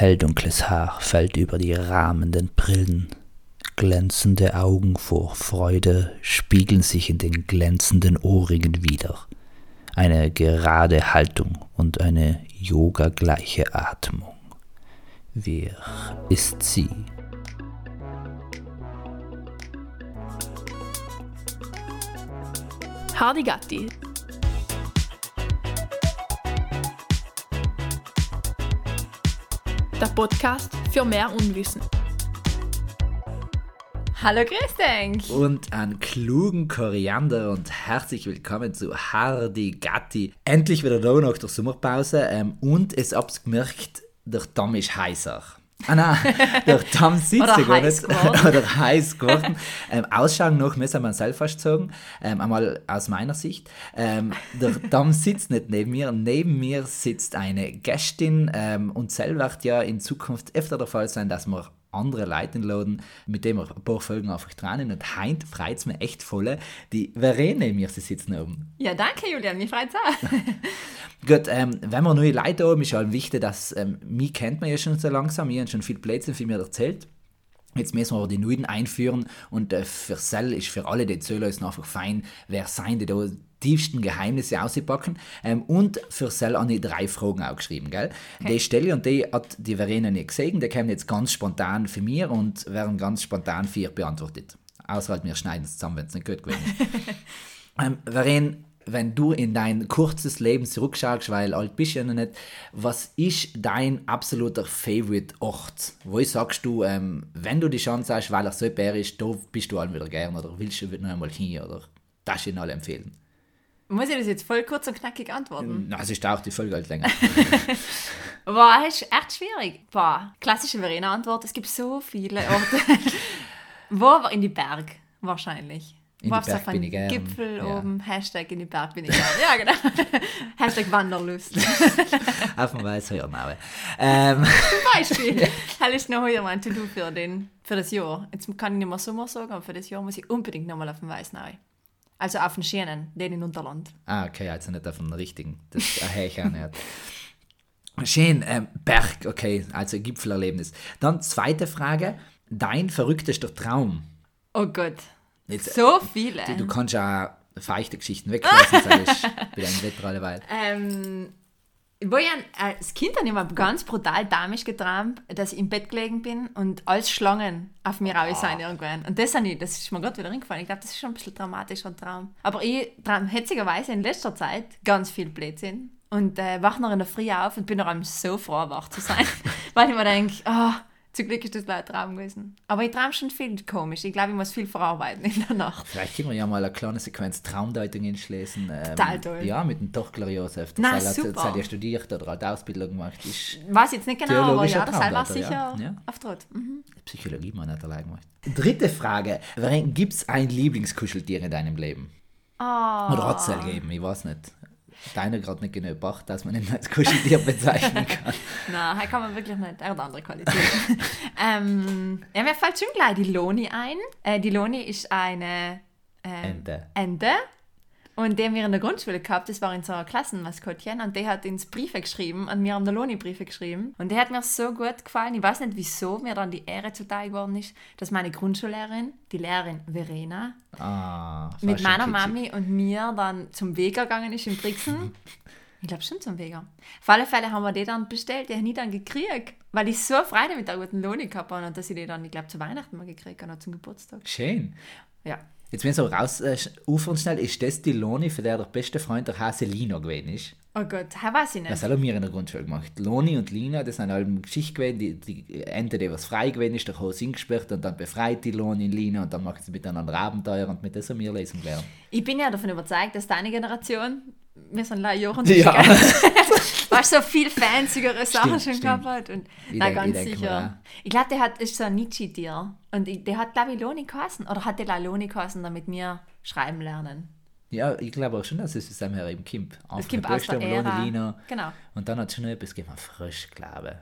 Helldunkles Haar fällt über die rahmenden Brillen. Glänzende Augen vor Freude spiegeln sich in den glänzenden Ohrringen wider. Eine gerade Haltung und eine yogagleiche Atmung. Wer ist sie? Hardy Gatti. Der Podcast für mehr Unwissen. Hallo Christenk! Und einen klugen Koriander und herzlich willkommen zu Hardy Gatti. Endlich wieder da nach der Sommerpause ähm, und es hab's gemerkt, der Damm ist heißer. Ah nein, der Damm sitzt Oder heiß. Oder heiß geworden. ähm, Ausschauen noch müssen wir selber fast sagen. Ähm, einmal aus meiner Sicht. Ähm, der Damm sitzt nicht neben mir. Neben mir sitzt eine Gästin ähm, und soll wird ja in Zukunft öfter der Fall sein, dass wir andere Leute einladen, mit denen wir ein paar Folgen einfach dran Und heint freut es mir echt voll. Die Verena neben mir, sie sitzen oben. Ja, danke Julian, mich freut's auch. Gut, ähm, wenn wir neue Leute haben, ist halt wichtig, dass ähm, mich kennt man ja schon so langsam, ich habe schon viel Plätze für mir erzählt. Jetzt müssen wir aber die Neuen einführen und äh, für Cell ist für alle die Zöller ist einfach fein, wer sein, die da tiefsten Geheimnisse auspacken. Ähm, und für Cell habe ich drei Fragen auch geschrieben, gell? Die stelle und die hat die Verena nicht gesehen, die kommen jetzt ganz spontan für mir und werden ganz spontan für ihr beantwortet. Außer halt, wir schneiden es zusammen, wenn es nicht gut gewesen ist. Ähm, Varen, wenn du in dein kurzes Leben zurückschaust, weil alt bist du ja noch nicht, was ist dein absoluter Favorite Ort? Wo sagst du, ähm, wenn du die Chance hast, weil er so bär ist, da bist du all wieder gern oder willst du noch einmal hin oder das ihn alle empfehlen? Muss ich das jetzt voll kurz und knackig antworten? Na, es ist auch die Folge halt länger. Boah, ist echt schwierig. Boah, klassische Verena-Antwort, es gibt so viele Orte. Wo? In die Berg, wahrscheinlich. In die Wo auf so Berg einem bin ich gern, Gipfel ja. oben, Hashtag in die Berg bin ich gern. Ja, genau. Hashtag Wanderlust. Auf dem Weißheuernau. Ähm, Beispiel. Das ist noch heute mein To-Do für, den- für das Jahr. Jetzt kann ich nicht mehr Sommer sagen, aber für das Jahr muss ich unbedingt nochmal auf den Weißnau. Also auf den schönen, den in Unterland. ah, okay, also nicht auf den richtigen. Das erhöre ich auch nicht. Schön, ähm, Berg, okay, also Gipfelerlebnis. Dann zweite Frage, dein verrücktester Traum? Oh Gott. Jetzt, So viele. Du kannst ja feuchte Geschichten weglassen, sag ich. Bei deinem Wetter alleweil. Ähm, ich ein- als Kind ich immer ganz brutal damisch geträumt, dass ich im Bett gelegen bin und als Schlangen auf mir raus sind irgendwann. Und das, ich, das ist mir gerade wieder reingefallen. Ich glaube, das ist schon ein bisschen dramatischer Traum. Aber ich träume hetzigerweise in letzter Zeit ganz viel Blödsinn und äh, wache noch in der Früh auf und bin noch einmal so froh, wach zu sein. weil ich mir denke, ah, zum Glück ist das ein Traum gewesen. Aber ich träume schon viel komisch. Ich glaube, ich muss viel verarbeiten in der Nacht. Vielleicht können wir ja mal eine kleine Sequenz Traumdeutung hinschließen. Ähm, Total toll. Ja, mit dem Tochler Josef. Na, Das hat, super. das hat ja studiert oder hat Ausbildung gemacht. Ist Weiß jetzt nicht genau, aber ja, das war sicher ja. Auf Trott. Mhm. Psychologie man nicht allein gemacht. Dritte Frage. Gibt es ein Lieblingskuscheltier in deinem Leben? Ah. Oder hat es gegeben? Ich weiß nicht. Deiner gerade nicht genug gebracht, dass man ihn als Kuscheltier bezeichnen kann. Nein, hier kann man wirklich nicht. Er hat andere Qualitäten. ähm, ja, mir fällt schon gleich die Loni ein. Äh, die Loni ist eine äh, Ente. Ente. Und die haben wir in der Grundschule gehabt, das war in so einer Klassenmaskottchen und die hat uns Briefe geschrieben, und wir haben der Loni Briefe geschrieben. Und die hat mir so gut gefallen, ich weiß nicht wieso mir dann die Ehre zuteil geworden ist, dass meine Grundschullehrerin, die Lehrerin Verena, Ah, mit meiner kitschig. Mami und mir dann zum Weger gegangen ist in Brixen. Ich glaube schon zum Weger. Auf alle Fälle haben wir die dann bestellt, die habe ich dann gekriegt, weil ich so Freude mit der guten Loni gehabt habe und dass ich die dann, ich glaube, zu Weihnachten mal gekriegt habe, oder zum Geburtstag. Schön. Ja. Jetzt, wenn so raus äh, schnell, ist das die Loni, für der der beste Freund der Hase Lino gewesen ist? Oh Gott, das weiß ich nicht. Das haben wir in der Grundschule gemacht. Loni und Lina, das sind eine Geschichte gewesen, die, die Ente, die was frei gewesen ist, der Hose hingesperrt und dann befreit die Loni und Lina und dann machen sie miteinander Abenteuer und mit das haben wir lesen gelernt. Ich bin ja davon überzeugt, dass deine Generation, wir sind leider Jochen, Ja. weil so viel fancyere Sachen Stimmt, schon gehabt hat. Und, Ich na, ganz ich mir sicher. Ich glaube, der hat, ist so ein Nietzsche-Tier. Und ich, der hat, glaube ich, Loni geheißen. Oder hat der Loni geheißen, damit wir schreiben lernen? Ja, ich glaube auch schon, dass es zusammen eben kommt. Das mit aus der Ära. Lina. Genau. Und dann hat es schon etwas gegeben, frisch, glaube Ein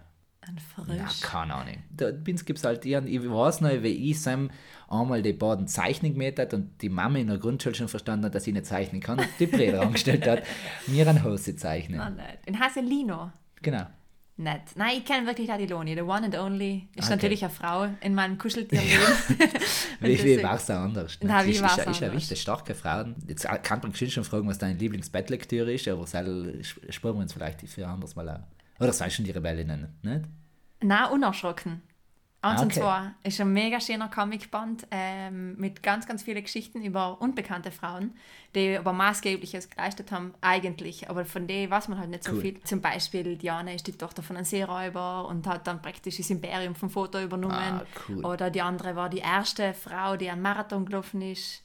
ich. frisch. Na, keine Ahnung. Da bin's gibt's halt, ich, ich weiß noch, wie ich Sam einmal die beiden Zeichnen gemäht hat und die Mama in der Grundschule schon verstanden hat, dass ich nicht zeichnen kann und die Brüder angestellt hat, mir eine Hose zeichnen. Ah, nein. Den heißt er Lino. Genau. nett. Nein, ich kenne wirklich auch die Loni. The one and only ist Okay. natürlich eine Frau in meinem Kuscheltierleben. Wie, wie deswegen- war es auch anders? Nein, wie ist, war's ist, ist ja anders? wichtig, starke Frauen. Jetzt kann man schon fragen, was deine Lieblingsbettlektüre ist, aber sel sparen wir uns vielleicht für ein anderes Mal auch. Oder sei schon die Rebellinnen, nicht? Nein, unerschrocken. Eins Ah, und okay. zwei ist ein mega schöner Comicband ähm, mit ganz, ganz vielen Geschichten über unbekannte Frauen, die aber maßgebliches geleistet haben, eigentlich. Aber von denen weiß man halt nicht so Cool. viel. Zum Beispiel, Diana ist die Tochter von einem Seeräuber und hat dann praktisch das Imperium vom Foto übernommen. Ah, cool. Oder die andere war die erste Frau, die einen Marathon gelaufen ist.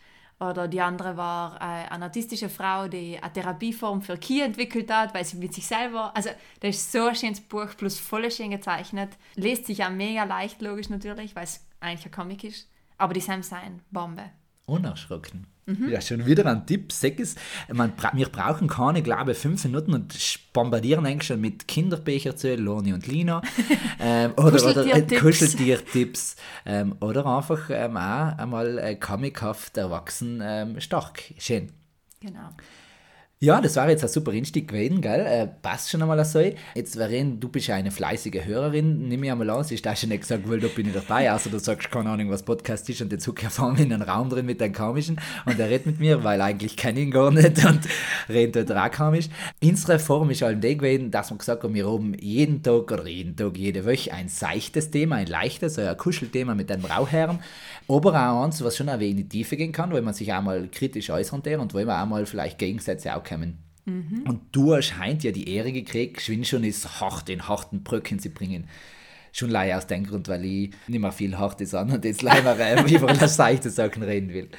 Oder die andere war äh, eine autistische Frau, die eine Therapieform für Kinder entwickelt hat, weil sie mit sich selber. Also, das ist so ein schönes Buch, plus voll schön gezeichnet. Lest sich auch mega leicht, logisch natürlich, weil es eigentlich ein Comic ist. Aber die Sam sein, Bombe. Unerschrocken. Mhm. Ja, schon wieder ein Tipp. Es, man, wir brauchen keine, glaube ich, fünf Minuten und bombardieren eigentlich schon mit Kinderbecher zu Loni und Lina. ähm, oder oder Kuscheltiertipps. Kuscheltiertipps. Ähm, oder einfach ähm, auch einmal äh, comichaft erwachsen ähm, stark. Schön. Genau. Ja, das war jetzt ein super Einstieg gewesen, gell? Äh, passt schon einmal so. Jetzt, Verena, du bist ja eine fleißige Hörerin, nimm ich einmal an, sie ist auch schon nicht gesagt, weil da bin ich dabei, außer du sagst keine Ahnung, was Podcast ist. Und jetzt hucke ich in einen Raum drin mit einem Komischen. Und er redet mit mir, weil eigentlich kenne ich ihn gar nicht. Und redet dort auch komisch. Unsere Form ist halt die gewesen, dass wir gesagt haben, wir haben jeden Tag oder jeden Tag, jede Woche ein seichtes Thema, ein leichtes, ein Kuschelthema mit einem Rauherren, aber auch eins, was schon ein wenig in die Tiefe gehen kann, weil man sich auch mal kritisch äußern kann und wo man auch mal vielleicht Gegensätze auch kommen. Und du hast heint ja die Ehre gekriegt, geschwind schon ist hart den harten Bröcken zu bringen. Schon leider aus dem Grund, weil ich nicht mehr viel Hartes an und jetzt leider über das seichte Sachen reden will.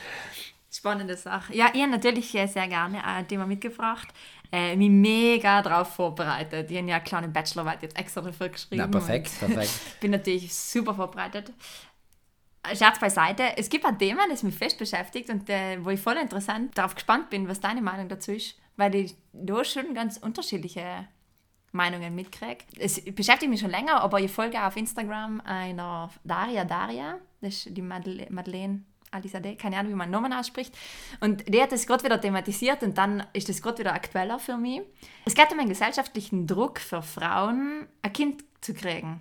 Spannende Sache. Ja, ich habe natürlich sehr gerne ein Thema mitgebracht. Äh, mich mega darauf vorbereitet. Ich habe ja eine kleine Bachelorarbeit jetzt extra dafür geschrieben. Na, perfekt, perfekt. Bin natürlich super vorbereitet. Scherz beiseite. Es gibt ein Thema, das mich fest beschäftigt und äh, wo ich voll interessant darauf gespannt bin, was deine Meinung dazu ist, weil ich da schon ganz unterschiedliche Meinungen mitkriege. Es beschäftigt mich schon länger, aber ich folge auf Instagram einer Daria Daria, das ist die Madele Madeleine Alisade, keine Ahnung, wie man den Namen ausspricht. Und die hat das gerade wieder thematisiert und dann ist das gerade wieder aktueller für mich. Es geht um einen gesellschaftlichen Druck für Frauen, ein Kind zu kriegen.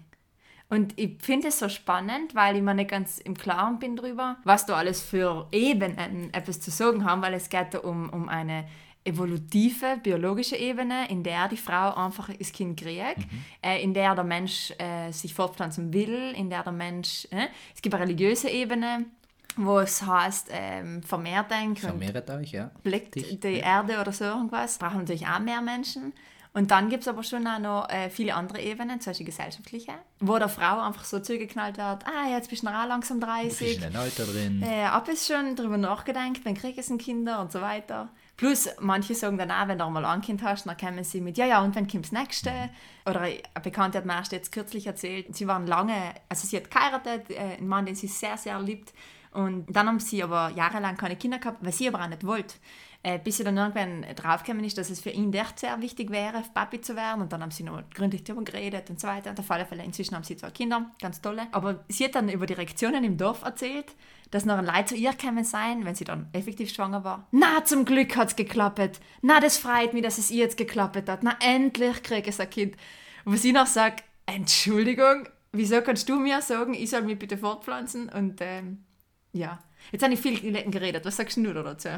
Und ich finde es so spannend, weil ich mir nicht ganz im Klaren bin darüber, was da alles für Ebenen etwas zu sagen haben, weil es geht um, um eine evolutive, biologische Ebene, in der die Frau einfach das Kind kriegt, äh, in der der Mensch äh, sich fortpflanzen will, in der der Mensch... Äh, es gibt eine religiöse Ebene, wo es heißt, ähm, vermehrt denken Vermehrt euch, ja. blickt Dich, die Erde oder so irgendwas. Brauchen natürlich auch mehr Menschen. Und dann gibt es aber schon auch noch äh, viele andere Ebenen, zum Beispiel gesellschaftliche, wo der Frau einfach so zugeknallt wird, ah, jetzt bist du noch auch langsam Du bist 30. in ein Alter drin. Äh, ab ist schon darüber nachgedacht, wann kriegst du Kinder und so weiter. Plus, manche sagen dann auch, wenn du einmal ein Kind hast, dann kommen sie mit, ja, ja, und wann kommt das nächste? Oder eine Bekannte hat mir erst jetzt kürzlich erzählt, sie waren lange, also sie hat geheiratet, äh, einen Mann, den sie sehr, sehr liebt. Und dann haben sie aber jahrelang keine Kinder gehabt, weil sie aber auch nicht wollte. Äh, bis sie dann irgendwann draufgekommen ist, dass es für ihn echt sehr wichtig wäre, Papi zu werden. Und dann haben sie noch gründlich darüber geredet und so weiter. Und auf alle Fälle, inzwischen haben sie zwei Kinder, ganz tolle. Aber sie hat dann über die Reaktionen im Dorf erzählt, dass noch ein Leid zu ihr gekommen sein, wenn sie dann effektiv schwanger war. Na, zum Glück hat es geklappt. Na, das freut mich, dass es ihr jetzt geklappt hat. Na, endlich kriege ich ein Kind. Und sie noch sagt, Entschuldigung, wieso kannst du mir sagen, ich soll mich bitte fortpflanzen? Und ähm, ja, jetzt habe ich viel geredet. Was sagst du dazu?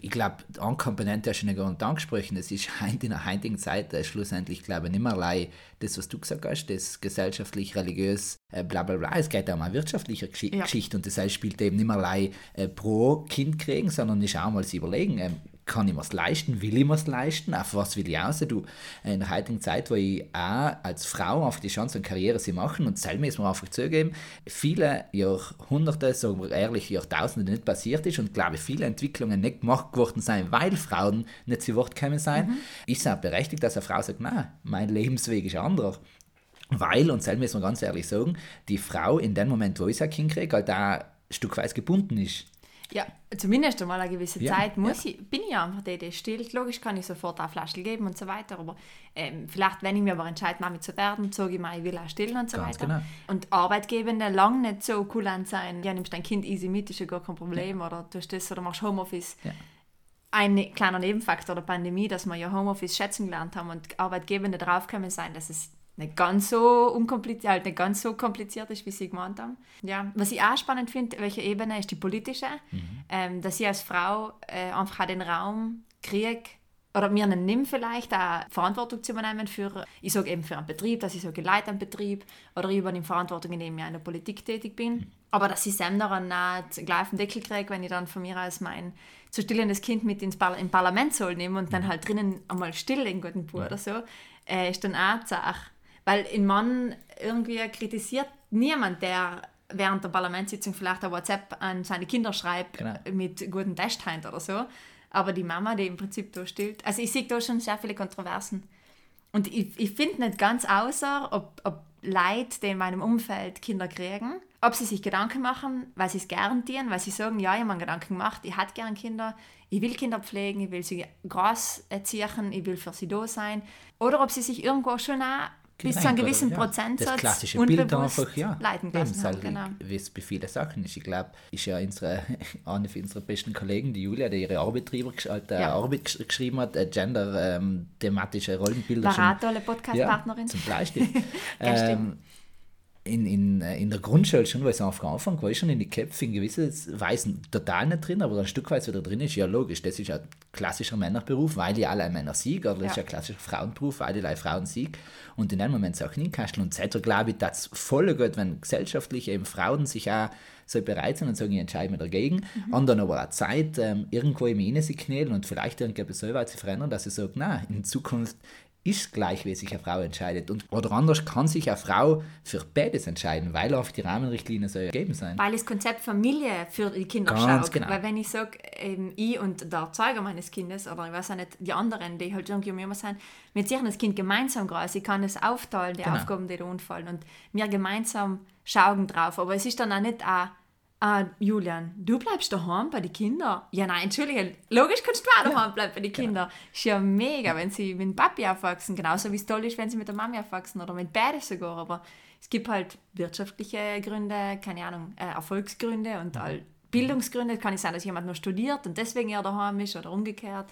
ich glaube, eine Komponente hast du nicht nicht angesprochen. Es ist in der heutigen Zeit äh, schlussendlich, glaube ich, nicht mehr allein das, was du gesagt hast, das gesellschaftlich, religiös, äh, bla bla bla. Es geht auch um eine wirtschaftliche Gesch Ja. Geschichte und das heißt, spielt eben nicht mehr allein äh, pro Kind kriegen, sondern ist auch mal zu überlegen, ähm, kann ich mir's leisten, will ich mir's leisten, auf was will ich raus? Du, in der heutigen Zeit, wo ich auch als Frau einfach die Chance und Karriere sie machen und selber ist mir einfach zugeben, viele Jahrhunderte, sagen wir ehrlich, Jahrtausende nicht passiert ist und glaube viele Entwicklungen nicht gemacht geworden sind, weil Frauen nicht zu Wort gekommen sind, ist es auch berechtigt, dass eine Frau sagt, nein, mein Lebensweg ist anderer. Weil, und selber müssen wir ganz ehrlich sagen, die Frau in dem Moment, wo ich ein Kind kriege, halt da ein Stückweise gebunden ist. Ja, zumindest einmal eine gewisse Ja, Zeit muss ich, bin ich einfach die, die stillt. Logisch kann ich sofort eine Flasche geben und so weiter, aber ähm, vielleicht, wenn ich mir aber entscheide, Mami zu werden, sage ich mir, ich will auch stillen und so Ganz weiter. genau. Und Arbeitgebende lang nicht so cool sein, ja, nimmst dein Kind easy mit, ist ja gar kein Problem, oder tust das oder machst Homeoffice. Ja. Ein kleiner Nebenfaktor der Pandemie, dass wir ja Homeoffice schätzen gelernt haben und Arbeitgebende draufgekommen sein, dass es nicht ganz so unkompliziert, halt nicht ganz so kompliziert ist, wie sie gemeint haben. Ja, was ich auch spannend finde, welche Ebene ist die politische, mhm. ähm, dass ich als Frau äh, einfach den Raum kriege, oder mir nimmt vielleicht auch Verantwortung zu übernehmen für, ich sage eben für einen Betrieb, dass ich ich leite einen Betrieb oder ich übernehme Verantwortung, indem ich in der Politik tätig bin. Mhm. Aber dass ich selber daran nicht gleich auf den Deckel kriege, wenn ich dann von mir aus mein zu stillendes Kind mit ins Par im Parlament soll nehmen und dann mhm. halt drinnen einmal still in guten Pur oder so, äh, ist dann auch eine Sache. Weil in Mann irgendwie kritisiert niemand, der während der Parlamentssitzung vielleicht ein WhatsApp an seine Kinder schreibt genau. mit guten Testheit oder so. Aber die Mama, die im Prinzip da stillt. Also ich sehe da schon sehr viele Kontroversen. Und ich, ich finde nicht ganz außer, ob, ob Leute, die in meinem Umfeld Kinder kriegen, ob sie sich Gedanken machen, weil sie es gern tun, weil sie sagen, ja, ich habe mir Gedanken gemacht, ich hätte gern Kinder, ich will Kinder pflegen, ich will sie groß erziehen, ich will für sie da sein. Oder ob sie sich irgendwo schon auch bis zu einem gewissen oder, ja. Prozentsatz das klassische Bild einfach, ja, leiten lassen haben, genau. wie es bei vielen Sachen ist. Ich glaube, ist ja unsere, eine von unseren besten Kollegen, die Julia, die ihre Arbeit drüber äh, ja. Arbeit geschrieben hat, äh, gender-thematische ähm, Rollenbilder. War eine tolle Podcast-Partnerin. Ja, zum Beispiel. ähm, in, in, äh, in der Grundschule schon, weil es am Anfang war ich schon in die Köpfe in gewisses Weisen total nicht drin, aber ein Stück weit wieder drin ist, ja logisch, das ist ein klassischer Männerberuf, weil die alle Männer siegen, oder das ja. ist ein klassischer Frauenberuf, weil die alle Frauen siegen. Und in dem Moment auch nicht Und seitdem glaube ich, dass es voll gut, wenn gesellschaftlich eben Frauen sich auch so bereit sind und sagen, ich entscheide mich dagegen, mhm. anderen aber auch Zeit, ähm, irgendwo im sich knälen und vielleicht irgendwie so weit zu verändern, dass sie sagen, na, in Zukunft ist gleich, wie sich eine Frau entscheidet. Und, oder anders kann sich eine Frau für beides entscheiden, weil auch die Rahmenrichtlinien so gegeben sind. Weil das Konzept Familie für die Kinder Ganz schaut. Genau. Weil wenn ich sage, ich und der Erzeuger meines Kindes, oder ich weiß auch nicht, die anderen, die halt irgendwie um immer sind, wir ziehen das Kind gemeinsam groß. Ich kann es aufteilen, die genau. Aufgaben, die da anfallen. Und wir gemeinsam schauen drauf. Aber es ist dann auch nicht auch ah, Julian, du bleibst daheim bei den Kindern? Ja, nein, entschuldige, logisch kannst du auch daheim bleiben bei den genau. Kindern. Genau. Ist ja mega, wenn sie mit dem Papi aufwachsen, genauso wie es toll ist, wenn sie mit der Mami aufwachsen oder mit beiden sogar, aber es gibt halt wirtschaftliche Gründe, keine Ahnung, äh, Erfolgsgründe und all Bildungsgründe. Kann nicht sein, dass jemand nur studiert und deswegen eher daheim ist oder umgekehrt.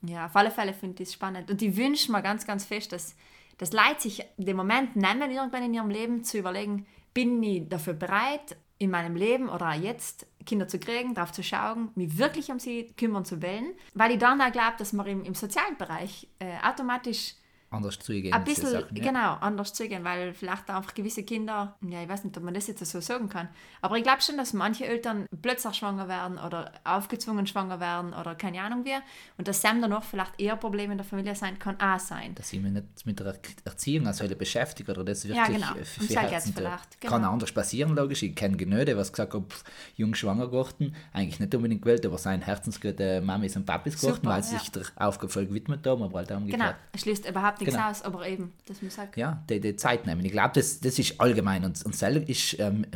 Ja, auf alle Fälle finde ich es spannend. Und ich wünsche mir ganz, ganz fest, dass, dass Leute sich den Moment nehmen, irgendwann in ihrem Leben zu überlegen, bin ich dafür bereit, in meinem Leben oder jetzt Kinder zu kriegen, darauf zu schauen, mich wirklich um sie kümmern zu wollen, weil ich dann auch glaube, dass man im, im sozialen Bereich äh, automatisch anders zugehen. Ein bisschen, Sachen, ja. genau, anders zugehen, weil vielleicht einfach gewisse Kinder, ja, ich weiß nicht, ob man das jetzt so sagen kann, aber ich glaube schon, dass manche Eltern plötzlich schwanger werden oder aufgezwungen schwanger werden oder keine Ahnung wie und dass Sam dann noch vielleicht eher Probleme in der Familie sein kann, auch sein. Dass ich mich nicht mit der Erziehung als Hölle beschäftige oder das wirklich ja, genau. Herzen vielleicht. Genau. Kann anders passieren, logisch. Ich kenne Genöde, was gesagt hat, jung schwanger geworden, eigentlich nicht unbedingt gewählt, aber sein Herzensgute Mamis und Papis geworden, weil sie ja. sich der Aufgabe gewidmet haben, aber halt umgekehrt. Genau, es schließt überhaupt nichts genau. aus, aber eben, dass man sagt. Ja, die, die Zeit nehmen. Ich glaube, das, das ist allgemein. Und, und selber ist, ähm,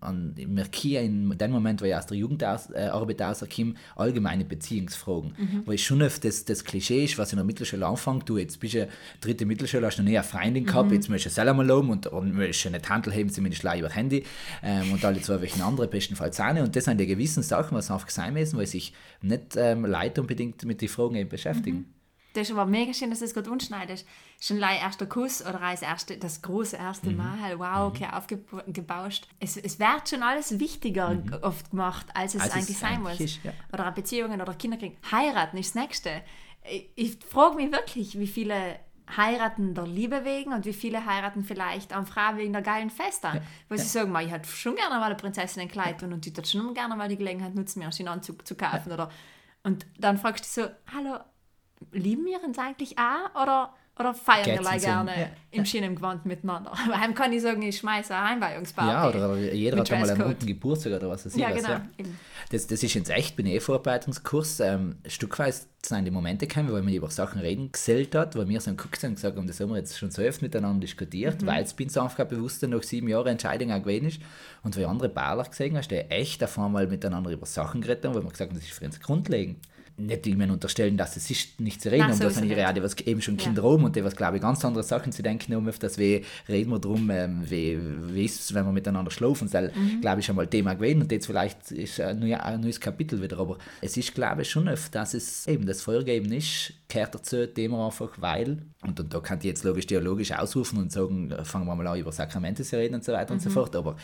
an, merkiere in dem Moment, wo ich aus der Jugendarbeit äh, rauskomme, allgemeine Beziehungsfragen. Mhm. Wo ich schon oft das, das Klischee ist, was in der Mittelschule anfängt, du jetzt bist du dritte Mittelschule, hast noch nie eine Freundin gehabt, mhm. jetzt möchtest du selber mal loben und, und möchtest nicht Handel heben, zumindest gleich über Handy ähm, und alle zwei welchen andere, bestenfalls eine. Und das sind die gewissen Sachen, was einfach sein müssen, weil sich nicht ähm, Leute unbedingt mit den Fragen eben beschäftigen. Mhm. Das ist aber mega schön, dass du es gerade unschneidest. Schon ein erster Kuss oder als erste, das große erste mhm. Mal, wow, okay, mhm. aufgebauscht. Es, es wird schon alles wichtiger mhm. oft gemacht, als es als eigentlich es sein muss. Ist, ja. Oder Beziehungen oder Kinder kriegen. Heiraten ist das Nächste. Ich, ich frage mich wirklich, wie viele heiraten der Liebe wegen und wie viele heiraten vielleicht an Frau wegen der geilen Feste. Ja. Wo ja. sie sagen, ich hätte schon gerne mal eine Prinzessin ein Kleid und ich würde schon gerne mal die Gelegenheit nutzen, mir einen Anzug zu kaufen. Ja. Oder, und dann fragst du so, hallo, lieben wir uns eigentlich auch oder, oder feiern Geht's wir gerne ja. im schönen Gewand miteinander? Heim kann ich sagen, ich schmeiße eine Einweihungsparty. Ja, oder jeder hat einmal einen runden Geburtstag oder was weiß ich. Ja, genau. Ja. Das, das ist jetzt echt bei einem vorbereitungskurs ähm, stückweise sind die Momente gekommen, weil man über Sachen reden gesellt hat, weil wir so geguckt haben und gesagt haben, das haben wir jetzt schon so oft miteinander diskutiert, mhm. weil es bin so einfach bewusster nach sieben Jahren Entscheidung auch gewesen ist. Und weil andere Baller gesehen hast, die echt auf einmal miteinander über Sachen geredet haben, weil wir gesagt haben, das ist für uns grundlegend nicht ihnen unterstellen, dass es ist nicht zu reden, Nein, um das sind ihre ja, was eben schon Ja. Kinder rum und die was glaube ich ganz andere Sachen zu denken um auf das wie reden wir drum ähm, wie, wie ist es, wenn wir miteinander schlafen das Mhm. glaube ich schon mal Thema gewesen und jetzt vielleicht ist ein, neues- ein neues Kapitel wieder aber es ist glaube ich schon oft dass es eben das Vorgeben ist kehrt dazu Thema einfach weil und, und da kann ich jetzt logisch theologisch ausrufen und sagen äh, fangen wir mal an über Sakramente zu reden und so weiter und Mhm. so fort aber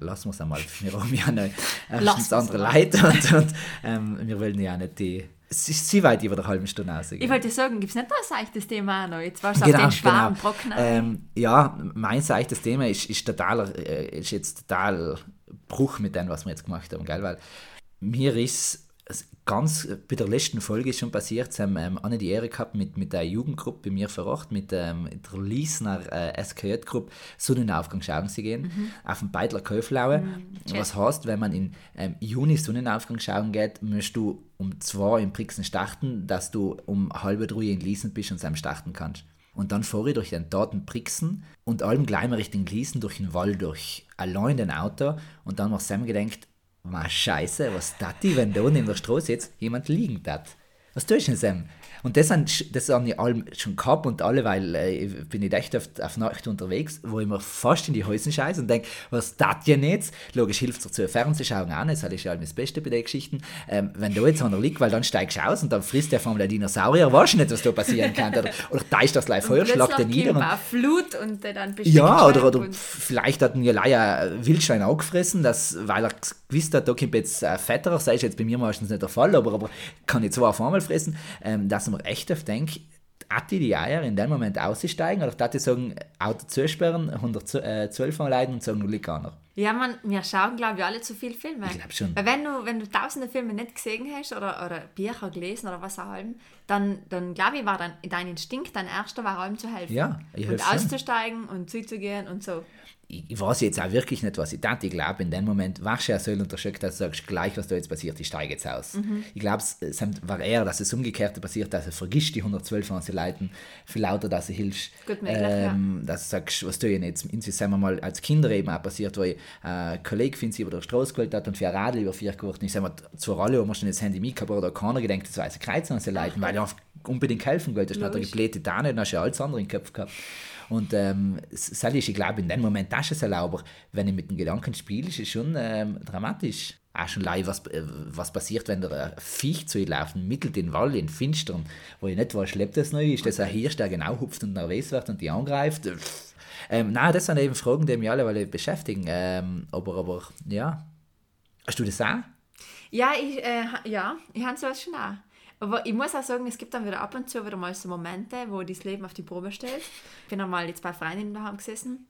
lassen wir es einmal wir haben ja noch erstens andere. Leute und, und ähm, wir wollen ja nicht die es ist zu weit über der halben Stunde Ich ausgehen. wollte sagen, gibt es nicht ein seichtes Thema auch noch? Jetzt warst du auf den schweren Brocken. Ähm, ja, mein seichtes Thema ist, ist totaler, äh, ist jetzt total Bruch mit dem, was wir jetzt gemacht haben, gell? Weil mir ist ganz äh, bei der letzten Folge ist schon passiert, sie haben ähm, Anne die Ehre gehabt mit, mit der Jugendgruppe bei mir Ort, mit ähm, der Liesner äh, SKJ-Gruppe Sonnenaufgang schauen zu gehen, auf dem Beitler Köflaue. Was heißt, wenn man in ähm, Juni Sonnenaufgang schauen geht, musst du um zwei in Brixen starten, dass du um halb drei in Liesen bist und zusammen starten kannst. Und dann fahre ich durch den Daten Brixen und allem gleich mal Richtung Gießen durch den Wald durch. Allein in den Auto und dann noch Sam gedenkt, was scheiße, was tat die, wenn da unten in der Straße jetzt jemand liegen tat? Was tust du denn, Sam? Und das, sind, das haben die allem schon gehabt und alle, weil äh, ich bin ich echt auf, auf Nacht unterwegs, wo ich mir fast in die Häusen scheiße und denke, was tat denn jetzt? Logisch hilft es dazu, Fernsehschauen auch nicht, das ist ja das Beste bei den Geschichten. Ähm, wenn da jetzt einer liegt, weil dann steigst du aus und dann frisst der von der Dinosaurier, weißt du nicht, was da passieren kann. Oder, oder teist das gleich Feuer, schlagt den nieder. Und Flut und dann bist ja, oder, oder vielleicht hat ein Jalaya ein Wildschwein auch gefressen, dass, weil er gewusst hat, da kommt jetzt ein Fetterer, das ist jetzt bei mir meistens nicht der Fall, aber, aber kann ich zwei auf einmal fressen, ähm, dass man echt oft denkt, hat die die Eier in dem Moment aussteigen oder hat die sagen, Auto zusperren, 112 anleiten und sagen, liegt einer. Ja, man, wir schauen, glaube ich, alle zu viele Filme. Ich glaub schon. Weil wenn du, wenn du tausende Filme nicht gesehen hast oder, oder Bücher gelesen oder was auch immer, dann, dann glaube ich, war dann dein Instinkt, dein erster war allem zu helfen. Ja, ich Und helf schon. auszusteigen und zuzugehen und so. Ich, ich weiß jetzt auch wirklich nicht, was ich tat. Ich glaube, in dem Moment warst du ja so unter Schock, dass du sagst, gleich, was da jetzt passiert, ich steige jetzt aus. Ich glaube, es es war eher, dass es umgekehrt passiert, dass du vergisst die 112 an sie leiten, viel lauter, dass du hilfst. Gut möglich, ähm, Dass du sagst, was tue ich denn jetzt? Wir mal als Kinder eben auch passiert, wo ich äh, ein Kollege finde, über der Straße geholt hat und für ein Radl über vier geworden ist. Sind wir zur Rolle, wo wir schon das Handy mitgehabt oder keiner gedacht, das weiße Kreuz an sie leiten, weil er unbedingt helfen wollte. Das hat er geblähte Dane und hast ja alles andere im Kopf gehabt. Und ähm, das ist, ich glaube, in dem Moment das ist es aber wenn ich mit dem Gedanken spiele, ist es schon ähm, dramatisch. Auch schon live, was, äh, was passiert, wenn der ein Viech zu ihr läuft, mitten in den Wald, in Finstern, wo ich nicht weiß, lebt das noch, ist das ein Hirsch, der genau hupft und nervös wird und die angreift. Ähm, nein, das sind eben Fragen, die mich alle weil beschäftigen. Ähm, aber, aber, ja. Hast du das auch? Ja, ich, äh, ja, ich habe sowas schon auch. Aber ich muss auch sagen, es gibt dann wieder ab und zu wieder mal so Momente, wo das Leben auf die Probe stellt. Ich bin einmal jetzt bei Freundinnen daheim gesessen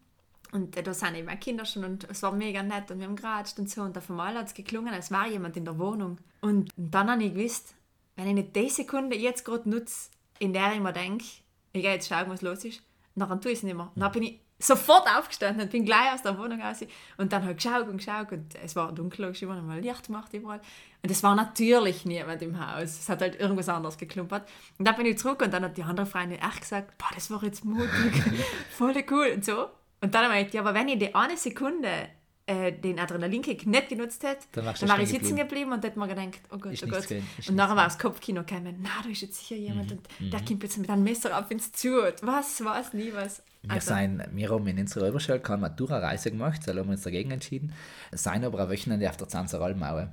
und äh, da sind eben meine Kinder schon und es war mega nett und wir haben geratscht und so und auf einmal hat es geklungen, als war jemand in der Wohnung. Und, dann habe ich gewusst, wenn ich nicht die Sekunde jetzt gerade nutze, in der ich mir denke, ich gehe jetzt schauen, was los ist, dann tue ich es nicht mehr. Dann bin ich sofort aufgestanden und bin gleich aus der Wohnung raus und dann ich geschaut und geschaut und es war dunkel, ich habe mal Licht gemacht überall. Und es war natürlich niemand im Haus, es hat halt irgendwas anderes geklumpert. Und dann bin ich zurück und dann hat die andere Freundin echt gesagt, boah, das war jetzt mutig, voll cool und so. Und dann habe ich gedacht, ja, aber wenn ich die eine Sekunde äh, den Adrenalinkick nicht genutzt hätte, Dann dann, wäre ich sitzen geblieben und hätte mir gedacht, oh Gott, Ist oh Gott. gewesen, Und nachher war das Kopfkino gekommen, na, da ist jetzt sicher jemand Mhm, und der kommt jetzt mit einem Messer auf ins zu. Was, was, nie was. Wir, Also, sein, wir haben in unserer Oberschule keine Matura-Reise gemacht, da haben wir uns dagegen entschieden. Sein aber ein Wochenende auf der Zanzer Almauer.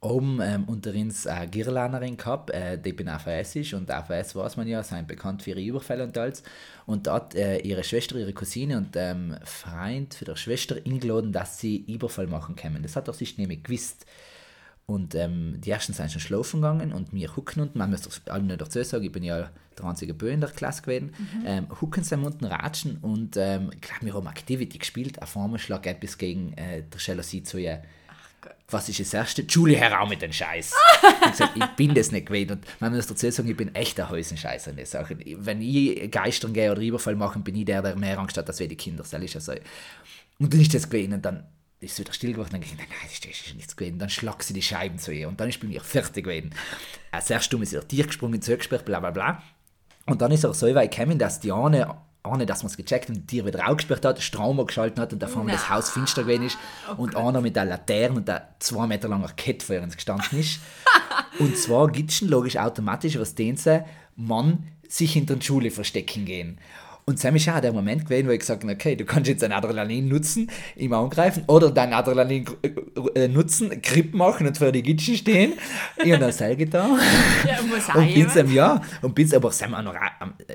Oben ähm, unter uns eine Girlanerin gehabt, äh, die bin AVS ist und AVS weiß man ja, sind bekannt für ihre Überfälle und alles. Und da hat äh, ihre Schwester, ihre Cousine und ähm, Freund für der Schwester eingeladen, dass sie Überfall machen können. Das hat er sich nämlich gewusst. Und ähm, die ersten sind schon schlafen gegangen und wir hucken unten, man muss das allen nicht dazu sagen, ich bin ja der einzige Bö in der Klasse gewesen, ähm, hucken sie unten ratschen und ähm, ich glaube, wir haben Activity gespielt, auf einmal schlag etwas gegen äh, der Jalousie zu ihr. Was ist das erste? Julie, heraus mit den Scheiß. ich, gesagt, ich bin das nicht gewesen. Und man muss dazu sagen, ich bin echt ein Häusenscheißer in den Sachen. Wenn ich geistern gehe oder Überfall machen, bin ich der, der mehr Angst hat, als wir die Kinder. Das ist ja so. Und dann ist das gewesen und dann ist es wieder still geworden. Dann denke ich, nein, das ist nichts gewesen. Dann schlag sie die Scheiben zu ihr und dann ist bei mir fertig gewesen. Als erstes ist er Tier gesprungen, zugesperrt, bla bla bla. Und dann ist er so weit gekommen, dass die eine, eine dass man es gecheckt und die Tier wieder aufgesperrt hat, Strom geschalten hat und da vorne das. Haus finster gewesen ist und einer mit der Laterne und der zwei Meter langer Kette vor uns gestanden ist. Und zwar gibt es logisch automatisch, was den sie, man sich hinter der Schule verstecken gehen. Und Sam ist auch der Moment gewesen, wo ich gesagt habe, okay, du kannst jetzt ein Adrenalin nutzen, ihm angreifen oder dein Adrenalin äh, nutzen, Grip machen und vor die Gitschen stehen. Ich habe das Seil getan. Ja, muss und bin Sam, ja, und bin aber Sam auch noch,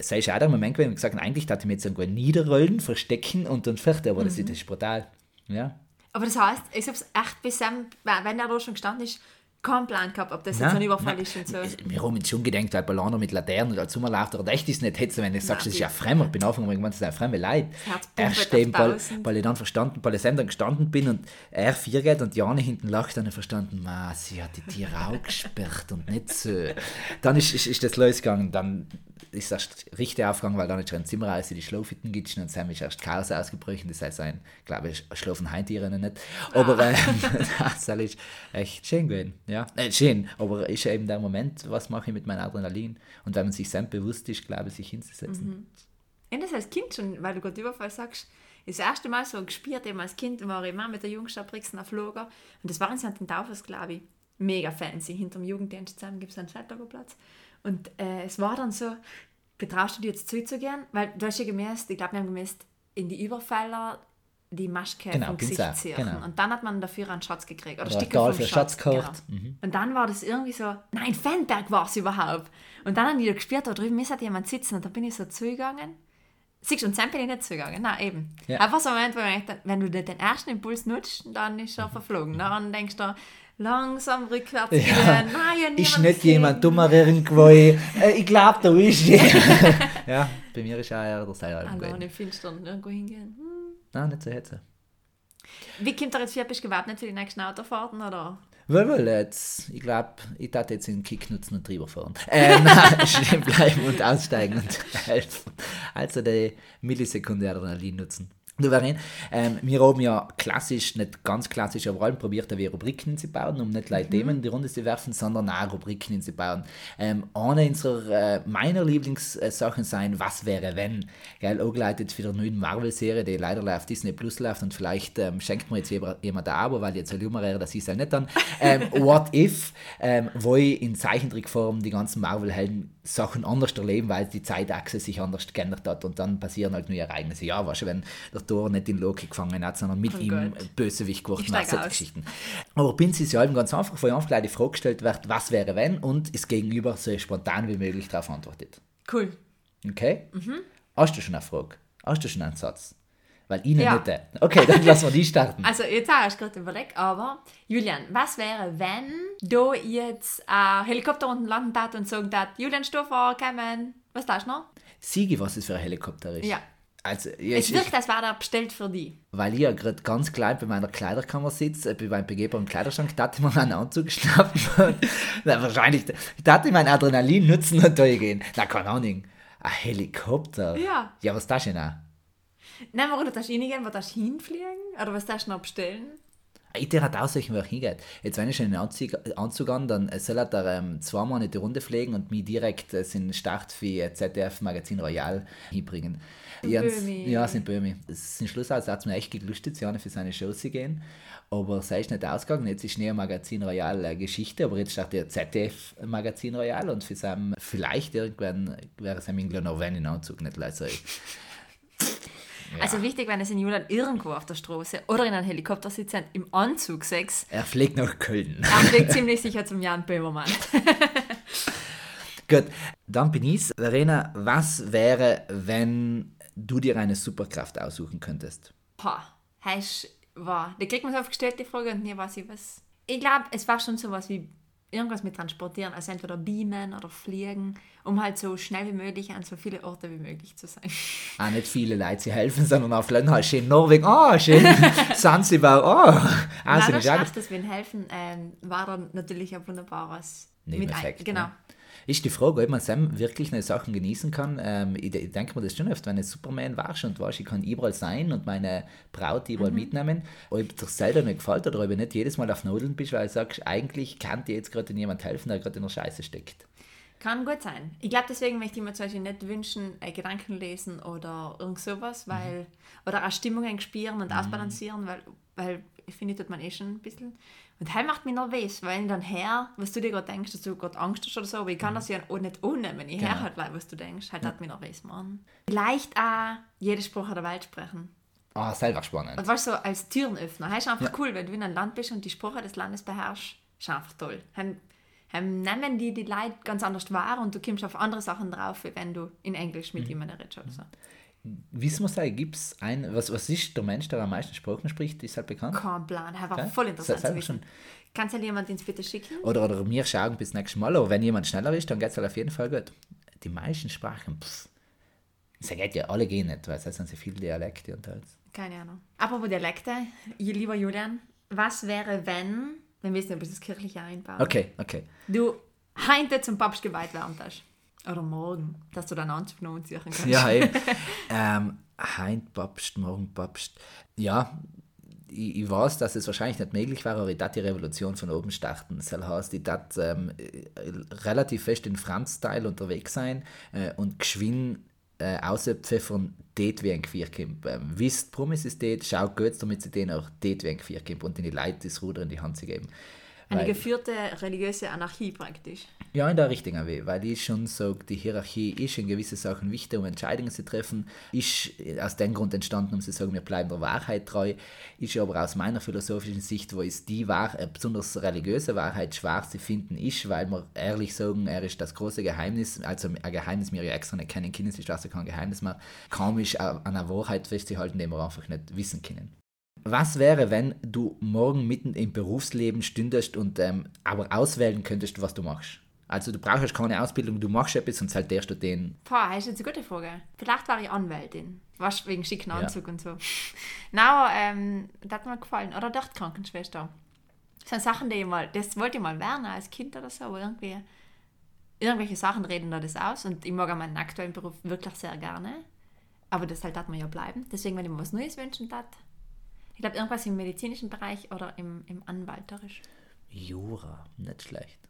sei ist auch der Moment gewesen, wo ich gesagt habe, eigentlich darf ich mich jetzt irgendwo niederrollen, verstecken und dann fertig, aber mhm. das, ist, das ist brutal. Ja. Aber das heißt, ich habe es echt bis Sam, wenn er da schon gestanden ist, keinen Plan gehabt, ob das jetzt ein Überfall ist und so. Wir haben uns schon gedacht, weil Balaner mit Laternen oder Zummerlaufen oder echt ist nicht hetzen, wenn du sagst, das ist ja fremd. Ich bin Anfang gemeint, das ist ein fremde Leid. Erst dem, weil, weil ich dann verstanden, weil ich dann gestanden bin und er vier geht und Jane hinten lacht, dann habe ich verstanden, ma, sie hat die Tiere auch gesperrt und nicht so. Dann ist, ist, ist das losgegangen, dann ist erst richtig aufgegangen, weil dann ist schon ein Zimmer raus, die Schlafhütten gibt und Sam ist erst Chaos ausgebrochen, das heißt ein, glaube ich, schlafen Heimtiere nicht. Aber ah. ähm, das ist echt schön gewesen. Ja, äh, schön, aber ist eben der Moment, was mache ich mit meinem Adrenalin? Und wenn man sich selbst bewusst ist, glaube ich, sich hinzusetzen. Mhm. Ja, das als Kind schon, weil du gerade Überfall sagst, das erste Mal so gespielt, eben als Kind war ich immer mit der Jungstadt auf Lager und das waren sie an den Taufers, glaube ich. Mega fancy. Hinter dem Jugenddienst zusammen gibt es einen Fettlagerplatz. Und äh, es war dann so, betraust du dir jetzt zuzugehen? Weil du hast ja gemäßt, ich glaube, wir haben gemäßt, in die Überfäller die Maschke genau, vom Gesicht ziehen. Genau. Und dann hat man dafür einen Schatz gekriegt. Oder, oder Stücke vom für Schatz, Schatz genau. mhm. Und dann war das irgendwie so, nein, Fanberg war es überhaupt. Und dann haben die gespürt, da drüben ist jemand sitzen und da bin ich so zugegangen. Siehst du, und dann bin ich nicht zugegangen. Nein, eben. Ja. Einfach so ein Moment, wo denkt, wenn du den ersten Impuls nutzt, dann ist er verflogen. Dann denkst du, langsam rückwärts gehen. Ja. Nein, ist nicht jemand dummer irgendwo. äh, ich glaube, da ist Ja, bei mir ist auch eher der Seil. Alleine finstern irgendwo hingehen. Hm. Nein, nicht so hetzen. Wie kommt er jetzt hier? Bist du gewappnet für die nächsten Autofahrten? Oder? Weil, weil jetzt, ich glaube, ich darf jetzt den Kick nutzen und drüber fahren. Äh, nein, stehen bleiben und aussteigen und helfen. Also die Millisekunde Adrenalin nutzen. Souverän. Ähm, wir haben ja klassisch, nicht ganz klassisch, aber allem probiert, wir Rubriken zu bauen, um nicht Leute mhm. Themen in die Runde zu werfen, sondern auch Rubriken zu bauen. Ähm, eine unserer, äh, meiner Lieblingssachen sein, was wäre wenn? Geil, angeleitet für die neue Marvel-Serie, die leider auf Disney Plus läuft und vielleicht ähm, schenkt mir jetzt jemand ein Abo, weil jetzt ein Lummer das ist ja nicht dann. Ähm, what if, ähm, wo ich in Zeichentrickform die ganzen Marvel-Helden Sachen anders erleben, weil die Zeitachse sich anders geändert hat und dann passieren halt neue Ereignisse. Ja, weißt du, wenn der Thor nicht in Loki gefangen hat, sondern mit oh ihm Gott. Bösewicht geworden hat, solche Geschichten. Aber bin sie ja ganz einfach, wo einfach gleich die Frage gestellt wird, was wäre wenn und ist Gegenüber so spontan wie möglich darauf antwortet. Cool. Okay? Mhm. Hast du schon eine Frage? Hast du schon einen Satz? Weil Ihnen ja. nicht. Okay, dann lassen wir die starten. Also jetzt habe ich gerade überlegt, aber Julian, was wäre, wenn du jetzt ein Helikopter unten landen tat und sagen tat, Julian Stoffer, kommen, was da noch? Siege, was es für ein Helikopter ist. Ja. Also, ja, es wirkt, als wäre er bestellt für die. Weil ich ja gerade ganz klein bei meiner Kleiderkammer sitze, äh, bei meinem begehbaren Kleiderschrank, da ich mir einen Anzug schnappen. Na, wahrscheinlich, da ich mein Adrenalin nutzen und durchgehen. Na, keine Ahnung. Ein Helikopter? Ja. Ja, was ist das denn auch? Nein, warum darfst du reingehen? Wo darfst du hinfliegen? Oder was darfst du noch bestellen? Ich darf halt aussuchen, wo ich hingehe. Jetzt, wenn ich schon einen Anzug, Anzug an, dann soll er da ähm, zweimal nicht die Runde fliegen und mich direkt äh, in Start für ZDF Magazin Royal hinbringen. Böhmi. Ja, sind Böhmi. Zum Schluss hat es mir echt gelustet, für seine Show zu gehen. Aber sei ist nicht ausgegangen. Jetzt ist näher Magazin Royal äh, Geschichte, aber jetzt startet der ZDF Magazin Royal und für seinem, vielleicht irgendwann wäre es ihm noch wenn in Anzug nicht leider. Ja. Also wichtig, wenn es in Julian irgendwo auf der Straße oder in einem Helikopter sitzt, im Anzug sechs. Er fliegt nach Köln. Er fliegt ziemlich sicher zum Jan Böhmermann. Gut, dann bin ich Verena, was wäre, wenn du dir eine Superkraft aussuchen könntest? Pah, heißt, war. Da kriegt man so aufgestellt die Frage und nie weiß ich was. Ich glaube, es war schon sowas wie irgendwas mit transportieren, also entweder beamen oder fliegen, um halt so schnell wie möglich an so viele Orte wie möglich zu sein. Ah, nicht viele Leute, sie helfen, sondern auf Länder, schön Norwegen, oh, schön Sansibar, oh. Also, Nein, das, das wir helfen, ähm, war dann natürlich ein wunderbares Nebeneffekt. Mit ein, genau. Ne? Ist die Frage, ob man Sam wirklich eine Sachen genießen kann. Ähm, ich, ich denke mir das schon oft, wenn ich Superman warst und weißt, ich kann überall sein und meine Braut überall mhm. mitnehmen, ob dir selber nicht gefällt oder ob du nicht jedes Mal auf Nudeln bist, weil du sagst, eigentlich kann dir jetzt gerade jemand helfen, der gerade in der Scheiße steckt. Kann gut sein. Ich glaube, deswegen möchte ich mir zum Beispiel nicht wünschen, äh, Gedanken lesen oder irgend sowas, mhm. weil, mhm. oder auch Stimmungen spüren und mhm. ausbalancieren, weil, weil finde ich, tut man eh schon ein bisschen. Und das macht mich nervös, weil ich dann her, was du dir gerade denkst, dass du gerade Angst hast oder so, aber ich kann das ja auch nicht ohne, wenn ich Genau. her halt, was du denkst, halt hat mich nervös machen. Vielleicht auch jede Sprache der Welt sprechen. Ah, selber spannend. Und weißt du, so als Türenöffner, das ist einfach Ja. cool, wenn du in einem Land bist und die Sprache des Landes beherrschst, ist einfach toll. Dann, dann nehmen die die Leute ganz anders wahr und du kommst auf andere Sachen drauf, wie wenn du in Englisch Mhm. mit jemandem redest oder so. Wissen wir sagen, gibt es ein, was, was ist der Mensch, der am meisten Sprachen spricht, ist halt bekannt? Kein Plan, das war Okay. voll interessant Se- zu wissen. Kannst du jemand ins bitte schicken? Oder, oder wir schauen bis nächstes Mal, aber wenn jemand schneller ist, dann geht es halt auf jeden Fall gut. Die meisten Sprachen, pff, das geht ja alle gehen nicht, weil es sind so viele Dialekte und alles. Keine Ahnung. Apropos Dialekte, ihr lieber Julian, was wäre, wenn, wenn wir jetzt ein bisschen das Kirchliche einbauen, Okay, okay. du heute zum Papst geweiht werden hast? Oder morgen, dass du dann Anzug noch anziehen kannst. Ja, eben. ähm, heint Papst, morgen Papst. Ja, ich, ich weiß, dass es wahrscheinlich nicht möglich war, aber ich dachte die Revolution von oben starten. Das heißt, ich dachte ähm, äh, relativ fest in Franz-Style unterwegs sein äh, und geschwind äh, auspfeffern, dort wie ein Queerkimp. Ähm, wisst, Promis ist dort, schaut gut, damit sie den auch dort wie ein Queerkimp und den die Leute das Ruder in die Hand zu geben. Eine Weil- geführte religiöse Anarchie praktisch. ja, in der richtigen Weg, weil ich schon sage, die Hierarchie ist in gewissen Sachen wichtig, um Entscheidungen zu treffen, ist aus dem Grund entstanden, um zu sagen, wir bleiben der Wahrheit treu, ist aber aus meiner philosophischen Sicht, wo es die Wahr äh, besonders religiöse Wahrheit schwer zu finden ist, weil wir ehrlich sagen, er ist das große Geheimnis, also ein Geheimnis wir ja extra nicht kennen können, ist also kein Geheimnis mehr, kaum ist an einer Wahrheit festzuhalten, die wir einfach nicht wissen können. Was wäre, wenn du morgen mitten im Berufsleben stündest und ähm, aber auswählen könntest, was du machst? Also du brauchst keine Ausbildung, du machst etwas und saltierst du den. Boah, das ist jetzt eine gute Frage. Vielleicht war ich Anwältin. Was wegen schicken Ja. Anzug und so. Na, ähm, das hat mir gefallen. Oder doch Krankenschwester. Das sind Sachen, die ich mal, das wollte ich mal werden als Kind oder so, aber irgendwie, irgendwelche Sachen reden da das aus und ich mag meinen aktuellen Beruf wirklich sehr gerne. Aber das halt darf man ja bleiben. Deswegen, wenn ich mir was Neues wünschen darf, ich glaube, irgendwas im medizinischen Bereich oder im, im Anwalterisch. Jura, nicht schlecht.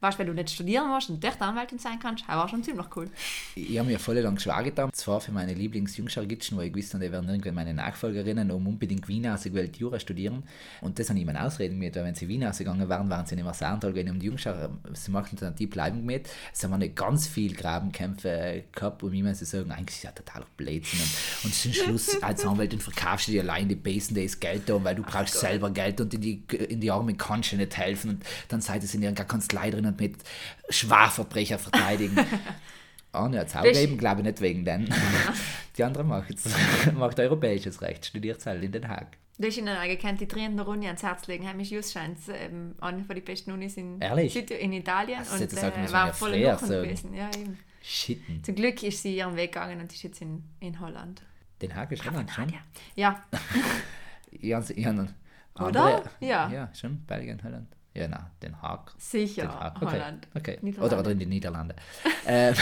Weißt du, wenn du nicht studieren musst und doch Anwältin sein kannst, das war schon ziemlich cool. Ich habe mir voll lang schwer getan, zwar für meine Lieblingsjungschargitschen, wo ich gewusst habe, die werden irgendwann meine Nachfolgerinnen um unbedingt Wien ausgewählt Jura studieren. Und das habe ich mir ausreden mit, weil wenn sie Wien ausgegangen wären, waren sie nicht mehr Saartal gehen um die Jungschar, sie machen dann die bleiben mit. Es haben nicht ganz viel Grabenkämpfe gehabt und ich muss sagen, eigentlich ist ja totaler Blödsinn. Und, und zum Schluss als Anwältin verkaufst du dir allein die Besen, da ist Geld da, weil du brauchst selber Geld und in die, in die Arme kannst du nicht helfen. Und dann seid ihr in irgendeiner Kanzlei drin und mit Schwerverbrecher verteidigen. Auch Das- gegeben, glaube ich nicht wegen den. Die andere macht, macht europäisches Recht, studiert halt in Den Haag. Du hast ihnen auch gekannt, die drehende Runde ans Herz legen. Heimisch Just scheint ähm, eine von den besten Unis in, Ehrlich? Süd in Italien. Das und sagen äh, war voll sagen. gewesen. Ja, eben. Shitten. Zum Glück ist sie ihren Weg gegangen und ist jetzt in, in Holland. Den Haag ist Holland schon. Ja, Ich habe ich hab noch Oder? andere- Ja. Ja, schon. Belgien, Holland. Ja, nein, Den Haag. sicher. Den Haag. Okay. Holland. okay. Oder, oder in die Niederlande. äh,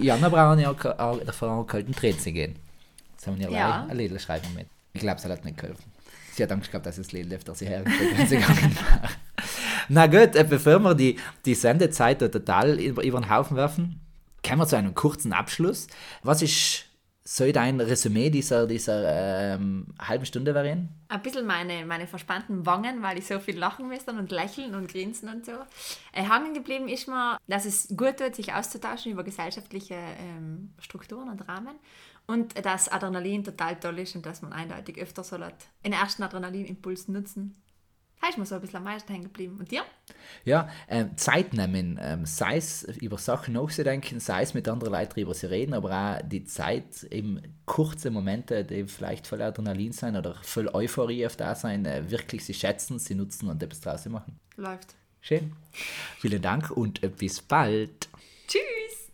Jana brauchen ja auch- auch davon kalten Dreh zu gehen. Das haben wir ja ein Lidl schreiben mit. Ich glaube, es hat nicht geholfen. Sie hat Angst gehabt, dass es Lidl öfter sie hergekommen wenn sie gegangen war. Na gut, äh, bevor wir die, die Sendezeit total über, über den Haufen werfen, kommen wir zu einem kurzen Abschluss. Was ist, soll dein Resümee dieser, dieser ähm, halben Stunde variieren? Ein bisschen meine, meine verspannten Wangen, weil ich so viel lachen müsste und lächeln und grinsen und so. Äh, hangen geblieben ist mir, dass es gut tut, sich auszutauschen über gesellschaftliche ähm, Strukturen und Rahmen. Und dass Adrenalin total toll ist und dass man eindeutig öfter soll einen ersten Adrenalinimpuls nutzen. Da ist mir so ein bisschen am meisten hängen geblieben. Und dir? Ja, ähm, Zeit nehmen, ähm, sei es über Sachen nachzudenken, sei es mit anderen Leuten darüber zu reden, aber auch die Zeit, eben kurze Momente, die vielleicht voll Adrenalin sein oder voll Euphorie auf da sein, äh, wirklich sie schätzen, sie nutzen und etwas draus machen. Läuft. Schön. Vielen Dank und äh, bis bald.